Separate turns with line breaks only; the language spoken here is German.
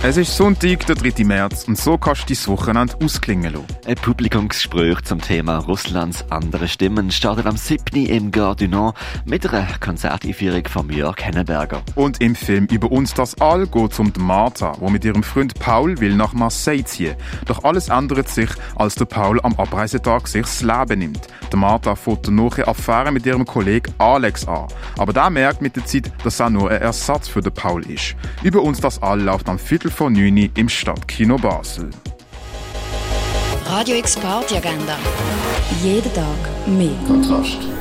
Es ist Sonntag, der 3. März, und so kannst du dein Wochenende ausklingen lassen.
Ein Publikumsgespräch zum Thema Russlands andere Stimmen startet am 7. im Nord mit einer Konzerteinführung von Jörg Henneberger.
Und im Film «Über uns das All» geht es um die Martha, wo mit ihrem Freund Paul will nach Marseille ziehen. Doch alles ändert sich, als der Paul am Abreisetag sich das Leben nimmt. Der Martha fährt eine Affäre mit ihrem Kollegen Alex an. Aber der merkt mit der Zeit, dass er nur ein Ersatz für den Paul ist. «Über uns das All» läuft am Viertel vor 9 im Stadtkino Basel.
Radio X Party Agenda. Jeden Tag mehr.
Kontrast.